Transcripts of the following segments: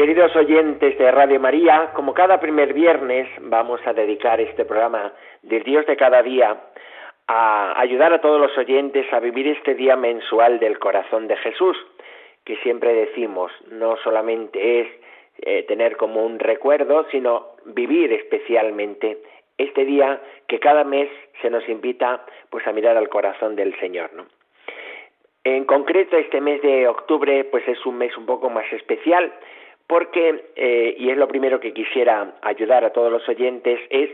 Queridos oyentes de Radio María, como cada primer viernes vamos a dedicar este programa del Dios de cada día a ayudar a todos los oyentes a vivir este día mensual del corazón de Jesús, que siempre decimos no solamente es eh, tener como un recuerdo, sino vivir especialmente este día que cada mes se nos invita pues a mirar al corazón del Señor, ¿no? En concreto, este mes de octubre pues es un mes un poco más especial porque, eh, y es lo primero que quisiera ayudar a todos los oyentes, es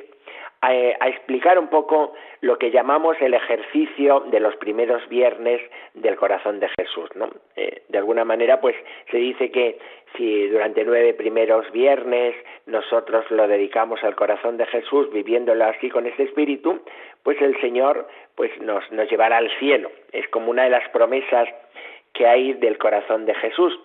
eh, a, explicar un poco lo que llamamos el ejercicio de los primeros viernes del corazón de Jesús. ¿no? Eh, de alguna manera, pues se dice que si durante nueve primeros viernes nosotros lo dedicamos al corazón de Jesús, viviéndolo así con ese espíritu, pues el Señor pues nos, nos llevará al cielo. Es como una de las promesas que hay del corazón de Jesús.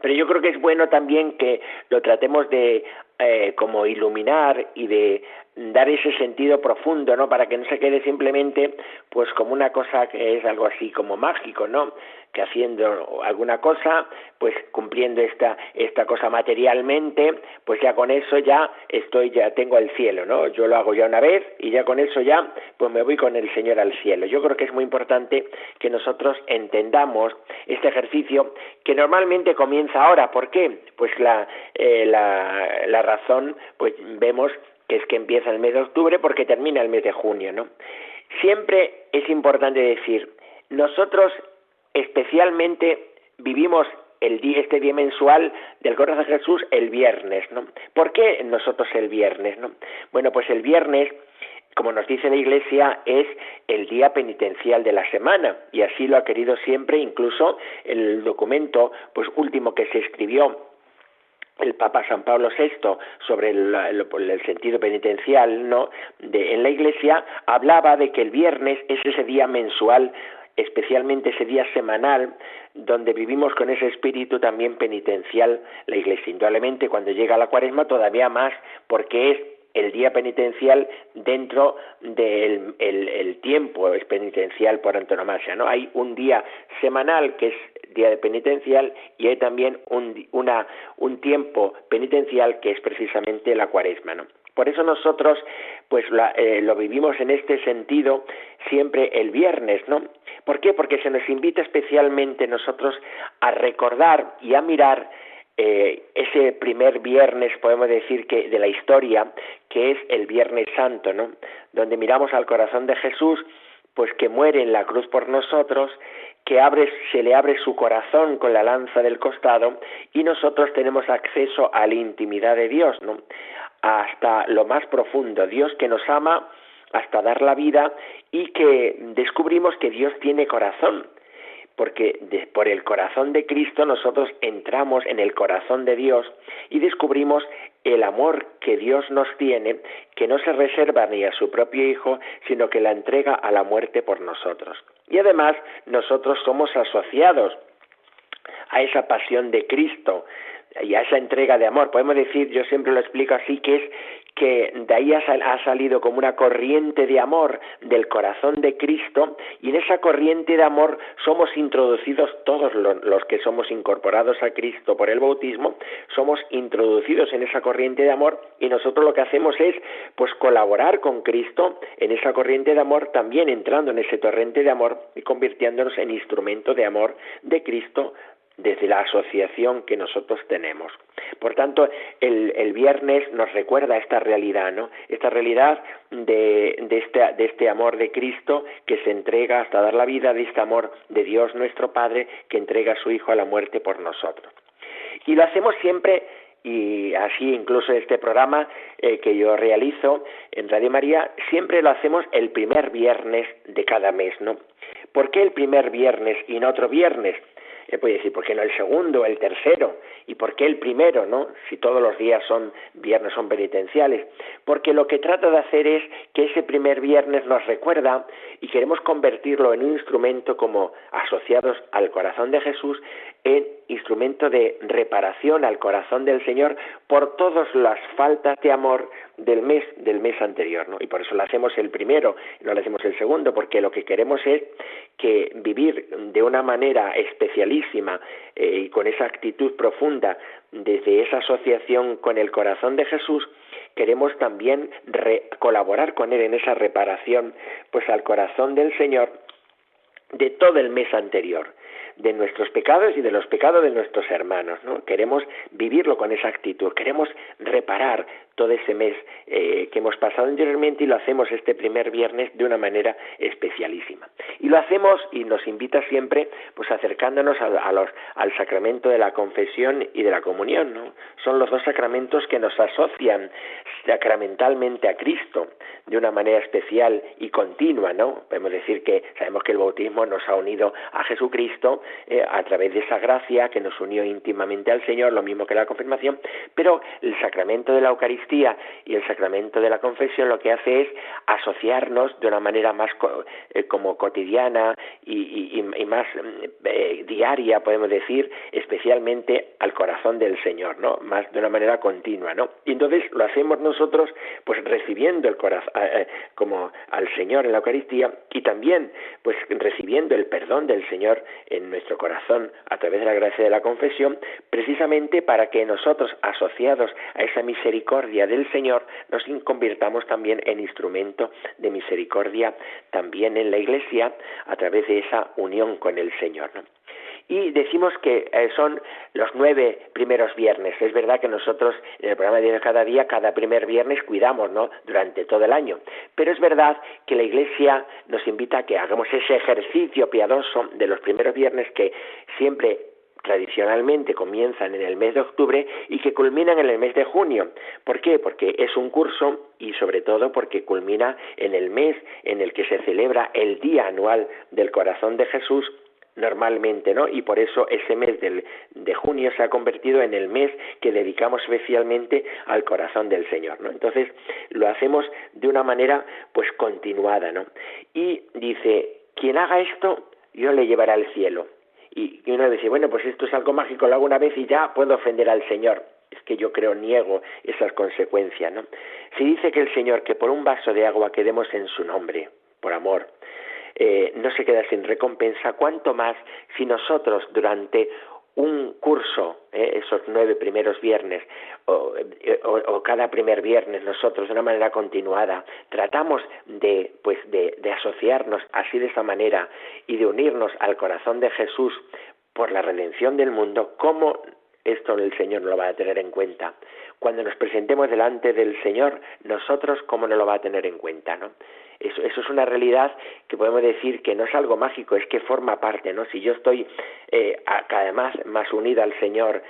Pero yo creo que es bueno también que lo tratemos de eh, como iluminar y de dar ese sentido profundo, ¿no? Para que no se quede simplemente, pues, como una cosa que es algo así como mágico, ¿no? Que haciendo alguna cosa, pues, cumpliendo esta esta cosa materialmente, pues ya con eso ya estoy, ya tengo el cielo, ¿no? Yo lo hago ya una vez y ya con eso ya, pues, me voy con el Señor al cielo. Yo creo que es muy importante que nosotros entendamos este ejercicio que normalmente comienza ahora. ¿Por qué? Pues la eh, la, la razón, pues vemos que es que empieza el mes de octubre porque termina el mes de junio, ¿no? Siempre es importante decir, nosotros especialmente vivimos el día, este día mensual del corazón de Jesús el viernes, ¿no? ¿Por qué nosotros el viernes, no? Bueno, pues el viernes como nos dice la Iglesia, es el día penitencial de la semana y así lo ha querido siempre, incluso el documento pues último que se escribió el Papa San Pablo VI sobre el, sentido penitencial ¿no? de, en la Iglesia hablaba de que el viernes es ese día mensual especialmente ese día semanal donde vivimos con ese espíritu también penitencial la Iglesia. Indudablemente cuando llega la cuaresma todavía más porque es el día penitencial dentro del el, tiempo es penitencial por antonomasia, ¿no? Hay un día semanal que es día de penitencial y hay también un, una, un tiempo penitencial que es precisamente la cuaresma, ¿no? Por eso nosotros pues eh, lo vivimos en este sentido siempre el viernes, ¿no? ¿Por qué? Porque se nos invita especialmente nosotros a recordar y a mirar eh, ese primer viernes, podemos decir que de la historia, que es el Viernes Santo, ¿no? Donde miramos al corazón de Jesús, pues que muere en la cruz por nosotros, que se le abre su corazón con la lanza del costado y nosotros tenemos acceso a la intimidad de Dios, ¿no? Hasta lo más profundo, Dios que nos ama hasta dar la vida y que descubrimos que Dios tiene corazón porque por el corazón de Cristo nosotros entramos en el corazón de Dios y descubrimos el amor que Dios nos tiene, que no se reserva ni a su propio Hijo, sino que la entrega a la muerte por nosotros. Y además nosotros somos asociados a esa pasión de Cristo y a esa entrega de amor. Podemos decir, yo siempre lo explico así, que es que de ahí ha salido como una corriente de amor del corazón de Cristo y en esa corriente de amor somos introducidos todos los que somos incorporados a Cristo por el bautismo, somos introducidos en esa corriente de amor y nosotros lo que hacemos es pues colaborar con Cristo en esa corriente de amor, también entrando en ese torrente de amor y convirtiéndonos en instrumento de amor de Cristo desde la asociación que nosotros tenemos. Por tanto, el, viernes nos recuerda esta realidad, ¿no? Esta realidad de, este, de este amor de Cristo que se entrega hasta dar la vida, de este amor de Dios nuestro Padre que entrega a su Hijo a la muerte por nosotros. Y lo hacemos siempre y así incluso este programa eh, que yo realizo en Radio María, siempre lo hacemos el primer viernes de cada mes, ¿no? ¿Por qué el primer viernes y no otro viernes? Eh, puede decir, ¿por qué no el segundo, el tercero? ¿Y por qué el primero, no? Si todos los días son viernes, son penitenciales. Porque lo que trata de hacer es que ese primer viernes nos recuerda y queremos convertirlo en un instrumento como asociados al corazón de Jesús, en instrumento de reparación al corazón del Señor por todas las faltas de amor del mes del mes anterior, ¿no? Y por eso lo hacemos el primero, no lo hacemos el segundo, porque lo que queremos es que vivir de una manera especialísima eh, y con esa actitud profunda desde esa asociación con el corazón de Jesús, queremos también colaborar con él en esa reparación, pues al corazón del Señor de todo el mes anterior de nuestros pecados y de los pecados de nuestros hermanos. ¿no? Queremos vivirlo con esa actitud, queremos reparar todo ese mes eh, que hemos pasado anteriormente y lo hacemos este primer viernes de una manera especialísima. Y lo hacemos y nos invita siempre pues acercándonos a, los, al sacramento de la confesión y de la comunión. ¿no? Son los dos sacramentos que nos asocian sacramentalmente a Cristo de una manera especial y continua. ¿no? Podemos decir que sabemos que el bautismo nos ha unido a Jesucristo eh, a través de esa gracia que nos unió íntimamente al Señor, lo mismo que la confirmación, pero el sacramento de la Eucaristía y el sacramento de la confesión lo que hace es asociarnos de una manera más eh, como cotidiana y, más eh, diaria, podemos decir, especialmente al corazón del Señor, ¿no? Más de una manera continua, ¿no? Y entonces lo hacemos nosotros, pues recibiendo el corazón, eh, como al Señor en la Eucaristía y también, pues recibiendo el perdón del Señor en nuestro corazón a través de la gracia de la confesión, precisamente para que nosotros, asociados a esa misericordia del Señor, nos convirtamos también en instrumento de misericordia también en la Iglesia a través de esa unión con el Señor. y decimos que eh, son los nueve primeros viernes. Es verdad que nosotros en el programa de cada día, cada primer viernes cuidamos, ¿no? Durante todo el año. Pero es verdad que la Iglesia nos invita a que hagamos ese ejercicio piadoso de los primeros viernes que siempre tradicionalmente comienzan en el mes de octubre y que culminan en el mes de junio. ¿Por qué? Porque es un curso y sobre todo porque culmina en el mes en el que se celebra el Día Anual del Corazón de Jesús normalmente, ¿no? Y por eso ese mes del, de junio se ha convertido en el mes que dedicamos especialmente al corazón del Señor, ¿no? Entonces lo hacemos de una manera pues continuada, ¿no? Y dice, quien haga esto, yo le llevaré al cielo y, uno dice, bueno, pues esto es algo mágico, lo hago una vez y ya puedo ofender al Señor. Es que yo creo, niego esas consecuencias, ¿no? Si dice que el Señor, que por un vaso de agua que demos en su nombre, por amor, eh, no se queda sin recompensa, cuanto más si nosotros durante un curso, eh, esos nueve primeros viernes, eh, o, cada primer viernes nosotros de una manera continuada, tratamos de, pues de, de asociarnos así de esa manera y de unirnos al corazón de Jesús por la redención del mundo, ¿cómo esto el Señor no lo va a tener en cuenta? Cuando nos presentemos delante del Señor, nosotros, ¿cómo no lo va a tener en cuenta? ¿no? Eso, eso, es una realidad que podemos decir que no es algo mágico, es que forma parte, ¿no? Si yo estoy eh, cada vez más unida al Señor,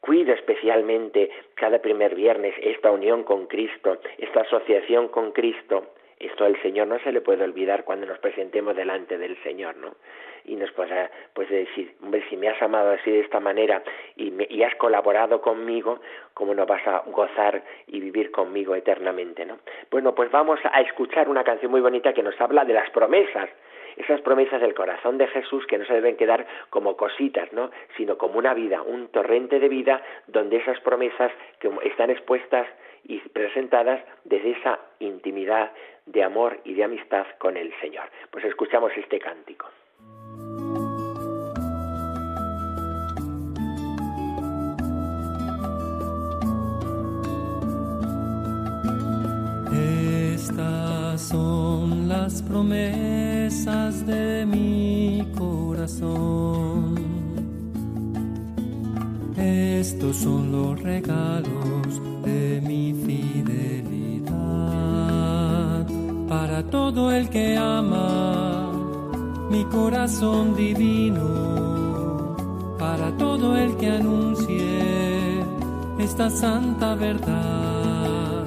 cuido especialmente cada primer viernes esta unión con Cristo, esta asociación con Cristo, esto al Señor no se le puede olvidar cuando nos presentemos delante del Señor, ¿no? Y nos podrá pues decir, hombre, si me has amado así de esta manera y, me, y has colaborado conmigo, ¿cómo no vas a gozar y vivir conmigo eternamente, no? Bueno, pues vamos a escuchar una canción muy bonita que nos habla de las promesas esas promesas del corazón de Jesús que no se deben quedar como cositas, ¿no? sino como una vida, un torrente de vida donde esas promesas que están expuestas y presentadas desde esa intimidad de amor y de amistad con el Señor. Pues escuchamos este cántico. Estas son las promesas de mi corazón. Estos son los regalos para todo el que ama mi corazón divino, para todo el que anuncie esta santa verdad,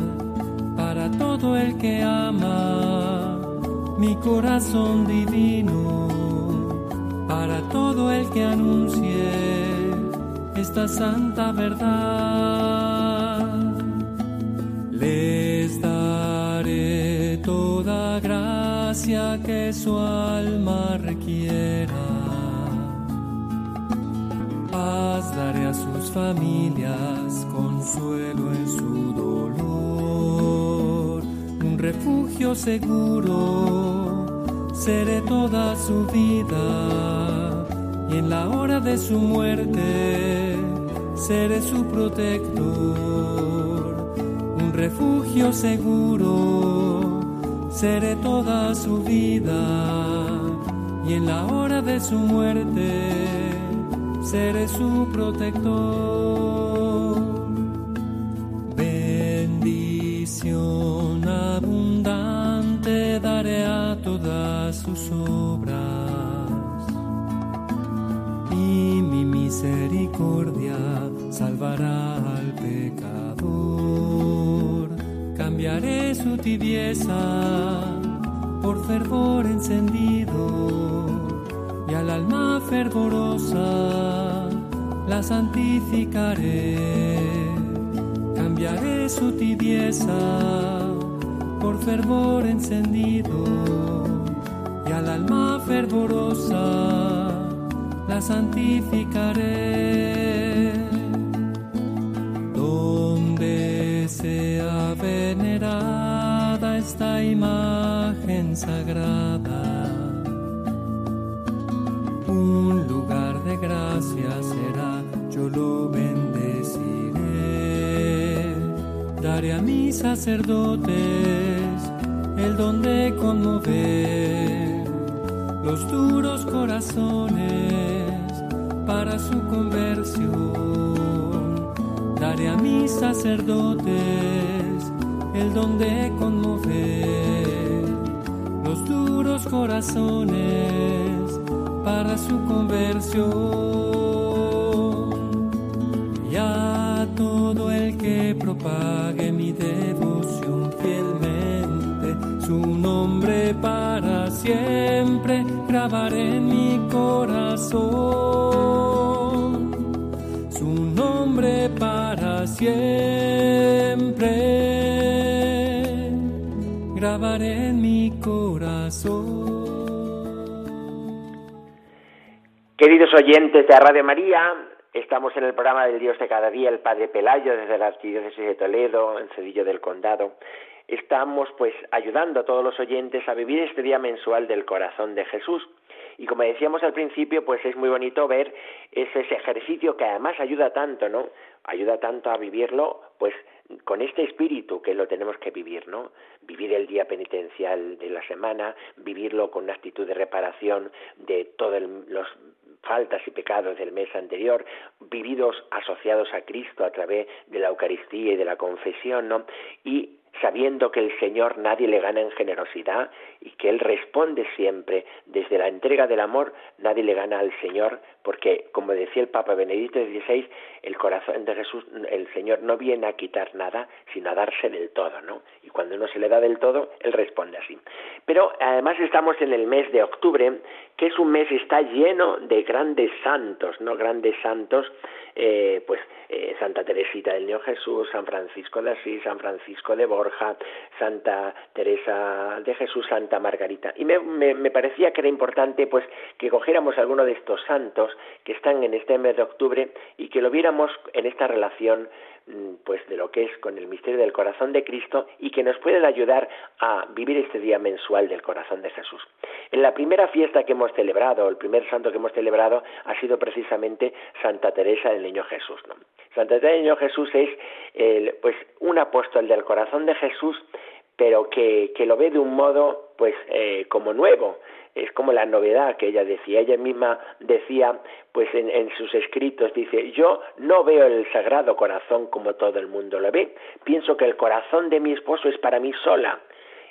para todo el que ama mi corazón divino para todo el que anuncie esta santa verdad. Que su alma requiera. Paz daré a sus familias, consuelo en su dolor, un refugio seguro seré toda su vida. Y en la hora de su muerte seré su protector, un refugio seguro, seré toda su vida y en la hora de su muerte seré su protector. Bendición abundante daré a todas sus obras y mi misericordia salvará al pecador. Cambiaré su tibieza por fervor encendido y al alma fervorosa la santificaré. Cambiaré su tibieza por fervor encendido y al alma fervorosa la santificaré. Imagen sagrada, un lugar de gracia será, yo lo bendeciré. Daré a mis sacerdotes el don de conmover los duros corazones para su conversión. Daré a mis sacerdotes el don de conmover los duros corazones para su conversión. Y a todo el que propague mi devoción fielmente, su nombre para siempre grabaré en mi corazón. Su nombre para siempre en mi corazón. Queridos oyentes de Radio María, estamos en el programa del Dios de cada día, el Padre Pelayo, desde la Arquidiócesis de Toledo, en Cedillo del Condado. Estamos pues ayudando a todos los oyentes a vivir este día mensual del corazón de Jesús. Y como decíamos al principio, pues es muy bonito ver ese, ese ejercicio que además ayuda tanto, ¿no? Ayuda tanto a vivirlo, pues con este espíritu que lo tenemos que vivir, ¿no? Vivir el día penitencial de la semana, vivirlo con una actitud de reparación de todos los faltas y pecados del mes anterior, vividos asociados a Cristo a través de la Eucaristía y de la confesión, ¿no? Y sabiendo que el Señor nadie le gana en generosidad y que Él responde siempre desde la entrega del amor, nadie le gana al Señor, porque como decía el Papa Benedicto XVI, el corazón de Jesús, el Señor no viene a quitar nada, sino a darse del todo, ¿no? Y cuando uno se le da del todo, Él responde así. Pero además estamos en el mes de octubre, que es un mes, está lleno de grandes santos, ¿no? Grandes santos, eh, pues eh, Santa Teresita del Niño Jesús, San Francisco de Asís, San Francisco de Borja, Santa Teresa de Jesús, Santa Margarita. Y me, me, me, parecía que era importante pues que cogiéramos alguno de estos santos que están en este mes de octubre y que lo viéramos en esta relación pues de lo que es con el misterio del corazón de Cristo y que nos pueden ayudar a vivir este día mensual del corazón de Jesús. En la primera fiesta que hemos celebrado, el primer santo que hemos celebrado ha sido precisamente Santa Teresa del Niño Jesús. ¿no? Santa Teresa del Niño Jesús es el, pues un apóstol del corazón de Jesús, pero que, que lo ve de un modo pues eh, como nuevo, es como la novedad que ella decía. Ella misma decía, pues en, en, sus escritos, dice, yo no veo el sagrado corazón como todo el mundo lo ve. Pienso que el corazón de mi esposo es para mí sola.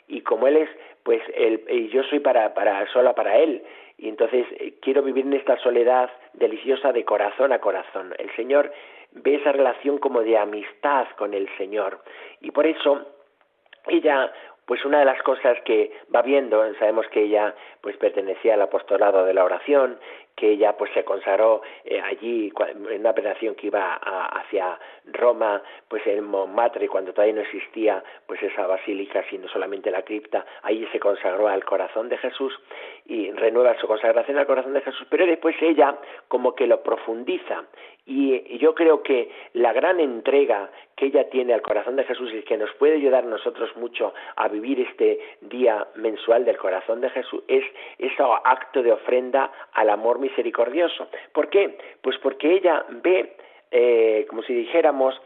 Y como él es, pues el, y yo soy para, para, sola para él. Y entonces eh, quiero vivir en esta soledad deliciosa de corazón a corazón. El Señor ve esa relación como de amistad con el Señor. Y por eso ella pues una de las cosas que va viendo, sabemos que ella pues pertenecía al apostolado de la oración, que ella pues se consagró eh, allí en una operación que iba hacia Roma, pues en Montmartre, cuando todavía no existía pues esa basílica, sino solamente la cripta, allí se consagró al corazón de Jesús y renueva su consagración al corazón de Jesús, pero después ella como que lo profundiza y yo creo que la gran entrega que ella tiene al corazón de Jesús y que nos puede ayudar a nosotros mucho a vivir este día mensual del corazón de Jesús es ese acto de ofrenda al amor misericordioso. ¿Por qué? Pues porque ella ve, eh, como si dijéramos,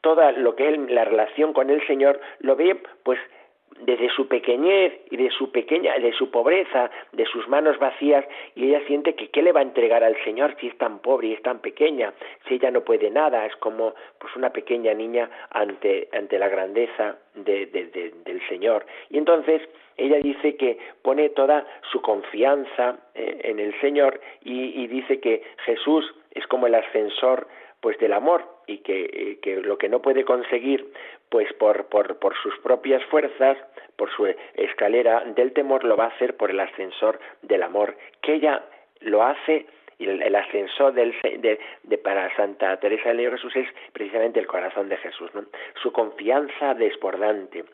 toda lo que es la relación con el Señor, lo ve pues desde su pequeñez y de su pequeña, de su pobreza, de sus manos vacías, y ella siente que qué le va a entregar al Señor si es tan pobre y es tan pequeña, si ella no puede nada, es como pues una pequeña niña ante, ante la grandeza de, del Señor. Y entonces ella dice que pone toda su confianza eh, en el Señor y, y dice que Jesús es como el ascensor pues del amor y que, eh, que, lo que no puede conseguir pues por, por, por sus propias fuerzas, por su escalera del temor, lo va a hacer por el ascensor del amor, que ella lo hace y el, ascensor del, de, para Santa Teresa del Niño Jesús es precisamente el corazón de Jesús, ¿no? su confianza desbordante,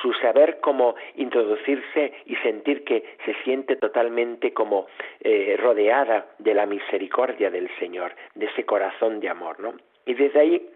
su saber cómo introducirse y sentir que se siente totalmente como eh, rodeada de la misericordia del Señor, de ese corazón de amor, ¿no? Y desde ahí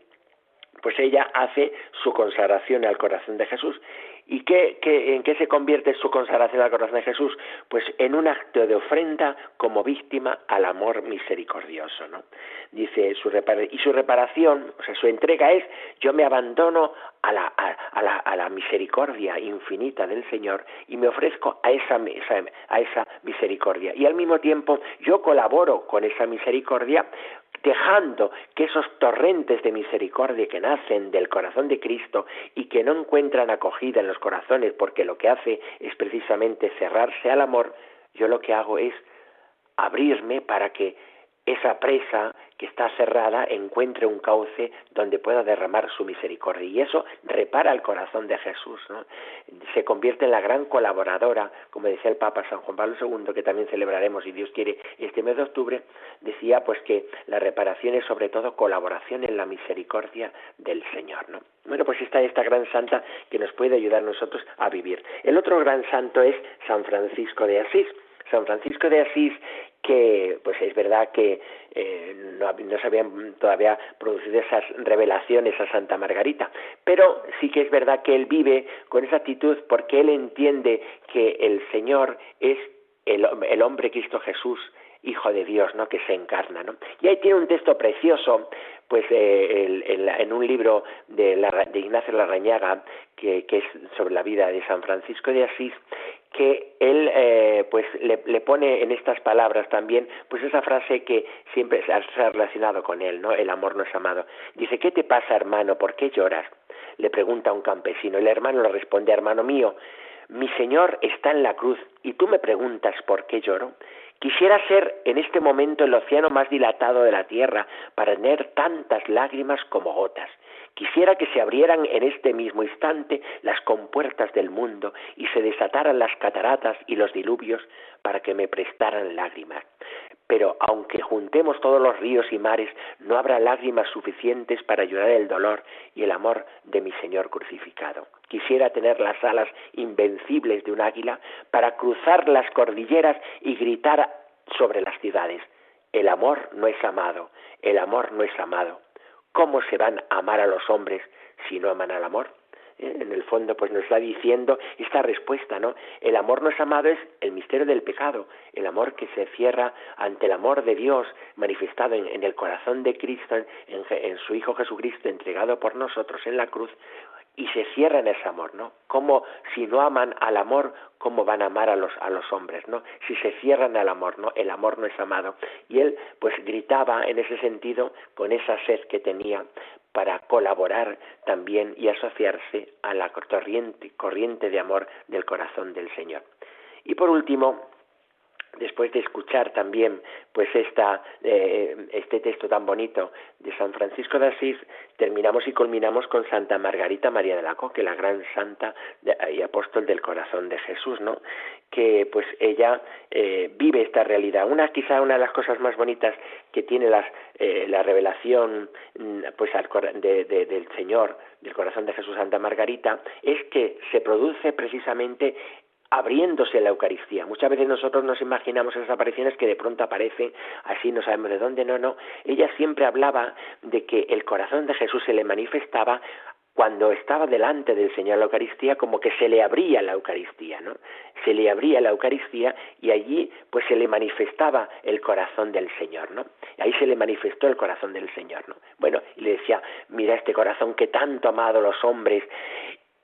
pues ella hace su consagración al corazón de Jesús. ¿Y qué, en qué se convierte su consagración al corazón de Jesús? Pues en un acto de ofrenda como víctima al amor misericordioso, ¿no? Dice, su y su reparación, o sea, su entrega es, yo me abandono a la, a, la, a la misericordia infinita del Señor y me ofrezco a esa, a esa misericordia. Y al mismo tiempo yo colaboro con esa misericordia dejando que esos torrentes de misericordia que nacen del corazón de Cristo y que no encuentran acogida en los corazones porque lo que hace es precisamente cerrarse al amor, yo lo que hago es abrirme para que esa presa que está cerrada encuentre un cauce donde pueda derramar su misericordia. Y eso repara el corazón de Jesús. Se convierte en la gran colaboradora, como decía el Papa San Juan Pablo II, que también celebraremos, si Dios quiere, este mes de octubre, decía pues que la reparación es sobre todo colaboración en la misericordia del Señor. ¿no? Bueno, pues está esta gran santa que nos puede ayudar a nosotros a vivir. El otro gran santo es San Francisco de Asís. San Francisco de Asís, que pues es verdad que eh, no, se habían todavía producido esas revelaciones a Santa Margarita, pero sí que es verdad que él vive con esa actitud porque él entiende que el Señor es el, el hombre Cristo Jesús, Hijo de Dios, ¿no? Que se encarna, ¿no? Y ahí tiene un texto precioso, pues eh, en un libro de, de Ignacio Larrañaga, que, es sobre la vida de San Francisco de Asís, que él eh, pues le, pone en estas palabras también pues esa frase que siempre se ha relacionado con él, ¿no? El amor no es amado. Dice, ¿qué te pasa, hermano? ¿Por qué lloras? Le pregunta un campesino. El hermano le responde, hermano mío, mi Señor está en la cruz y tú me preguntas por qué lloro. Quisiera ser en este momento el océano más dilatado de la tierra para tener tantas lágrimas como gotas. Quisiera que se abrieran en este mismo instante las compuertas del mundo y se desataran las cataratas y los diluvios para que me prestaran lágrimas. Pero aunque juntemos todos los ríos y mares, no habrá lágrimas suficientes para ayudar el dolor y el amor de mi Señor crucificado. Quisiera tener las alas invencibles de un águila para cruzar las cordilleras y gritar sobre las ciudades. El amor no es amado, el amor no es amado. ¿Cómo se van a amar a los hombres si no aman al amor? Eh, en el fondo, pues nos está diciendo esta respuesta, ¿no? El amor no es amado es el misterio del pecado, el amor que se cierra ante el amor de Dios manifestado en, el corazón de Cristo, en, en, su Hijo Jesucristo entregado por nosotros en la cruz, y se cierra ese amor, ¿no? Como si no aman al amor, ¿cómo van a amar a los, a los hombres, ¿no? Si se cierran al amor, ¿no? El amor no es amado. Y él, pues, gritaba en ese sentido con esa sed que tenía para colaborar también y asociarse a la corriente, corriente de amor del corazón del Señor. Y por último, después de escuchar también pues esta, eh, este texto tan bonito de San Francisco de Asís, terminamos y culminamos con Santa Margarita María de la Coque, la gran santa y apóstol del corazón de Jesús, ¿no? Que pues ella eh, vive esta realidad. Una quizá una de las cosas más bonitas que tiene las, eh, la revelación mm, pues de, del Señor, del corazón de Jesús Santa Margarita, es que se produce precisamente abriéndose la Eucaristía. Muchas veces nosotros nos imaginamos esas apariciones que de pronto aparecen así, no sabemos de dónde, no, no. Ella siempre hablaba de que el corazón de Jesús se le manifestaba cuando estaba delante del Señor la Eucaristía, como que se le abría la Eucaristía, ¿no? Se le abría la Eucaristía y allí pues se le manifestaba el corazón del Señor, ¿no? Ahí se le manifestó el corazón del Señor, ¿no? Bueno, y le decía, mira este corazón que tanto ha amado los hombres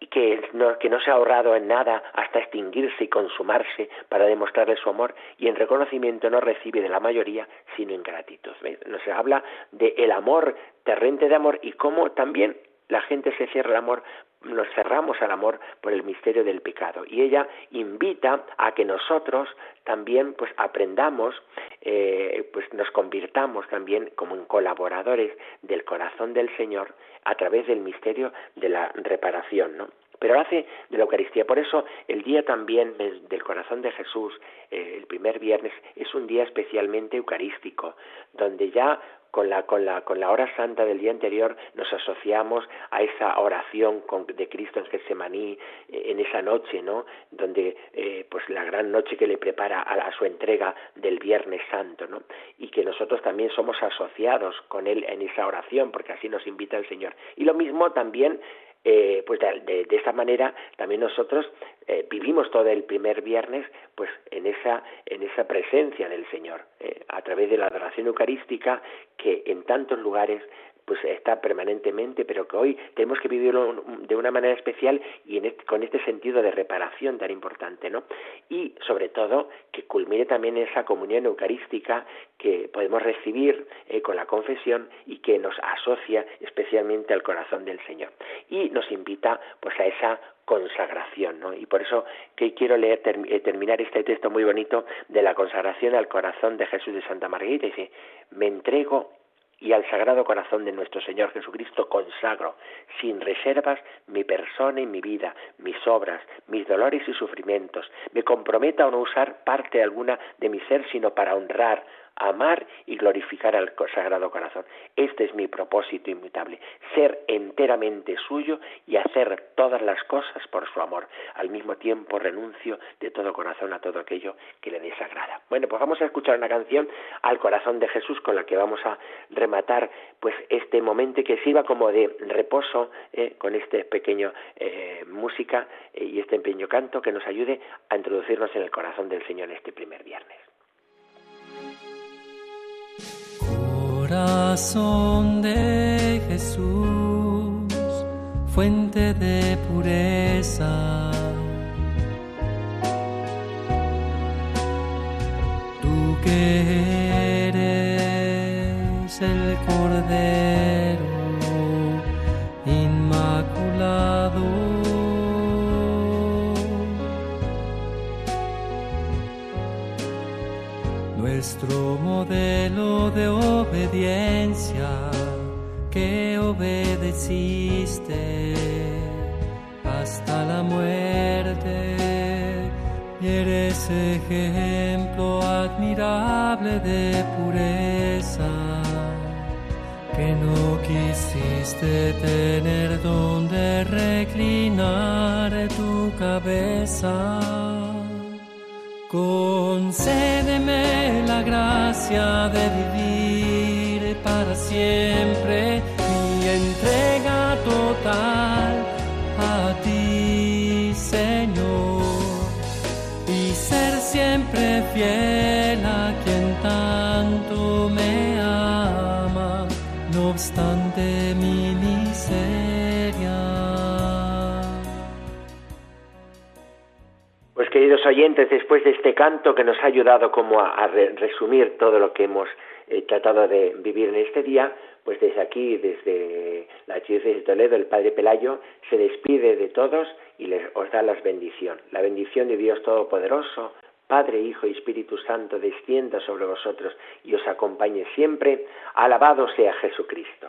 y que no, que no se ha ahorrado en nada hasta extinguirse y consumarse para demostrarle su amor y en reconocimiento no recibe de la mayoría sino en gratitud. Nos habla de el amor, terrente de amor y cómo también la gente se cierra al amor, nos cerramos al amor por el misterio del pecado. Y ella invita a que nosotros también pues aprendamos, eh, pues nos convirtamos también como en colaboradores del corazón del Señor a través del misterio de la reparación, ¿no? Pero hace de la Eucaristía. Por eso el día también del corazón de Jesús, eh, el primer viernes, es un día especialmente eucarístico, donde ya con la, con la, con la hora santa del día anterior nos asociamos a esa oración de Cristo en Getsemaní, eh, en esa noche, ¿no? Donde, eh, pues la gran noche que le prepara a, a, su entrega del Viernes Santo, ¿no? Y que nosotros también somos asociados con Él en esa oración, porque así nos invita el Señor. Y lo mismo también eh, pues de, de, esta manera también nosotros eh, vivimos todo el primer viernes pues en esa en esa presencia del Señor eh, a través de la adoración eucarística que en tantos lugares pues está permanentemente, pero que hoy tenemos que vivirlo de una manera especial y este, con este sentido de reparación tan importante, ¿no? Y sobre todo que culmine también esa comunión eucarística que podemos recibir eh, con la confesión y que nos asocia especialmente al corazón del Señor y nos invita pues a esa consagración, ¿no? Y por eso que quiero leer eh, terminar este texto muy bonito de la consagración al corazón de Jesús de Santa Margarita dice, "Me entrego y al Sagrado Corazón de nuestro Señor Jesucristo consagro, sin reservas, mi persona y mi vida, mis obras, mis dolores y sufrimientos. Me comprometo a no usar parte alguna de mi ser, sino para honrar, amar y glorificar al Sagrado Corazón. Este es mi propósito inmutable, ser enteramente suyo y hacer todas las cosas por su amor. Al mismo tiempo renuncio de todo corazón a todo aquello que le desagrada. Bueno, pues vamos a escuchar una canción al corazón de Jesús con la que vamos a rematar pues este momento que sirva como de reposo eh, con este pequeño eh, música eh, y este pequeño canto que nos ayude a introducirnos en el corazón del Señor este primer viernes. Corazón de Jesús, fuente de pureza. Tú que eres el Cordero Inmaculado. Nuestro modelo de obediencia que obedeciste hasta la muerte y eres ejemplo admirable de pureza que no quisiste tener donde reclinar tu cabeza. Concédeme la gracia de vivir para siempre mi entrega total a ti, Señor, y ser siempre fiel a quien tanto me ama, no obstante mi Pues queridos oyentes, después de este canto que nos ha ayudado como a, resumir todo lo que hemos eh, tratado de vivir en este día, pues desde aquí, desde la Archidiócesis de Toledo, el Padre Pelayo se despide de todos y les os da la bendición. La bendición de Dios Todopoderoso, Padre, Hijo y Espíritu Santo, descienda sobre vosotros y os acompañe siempre. Alabado sea Jesucristo.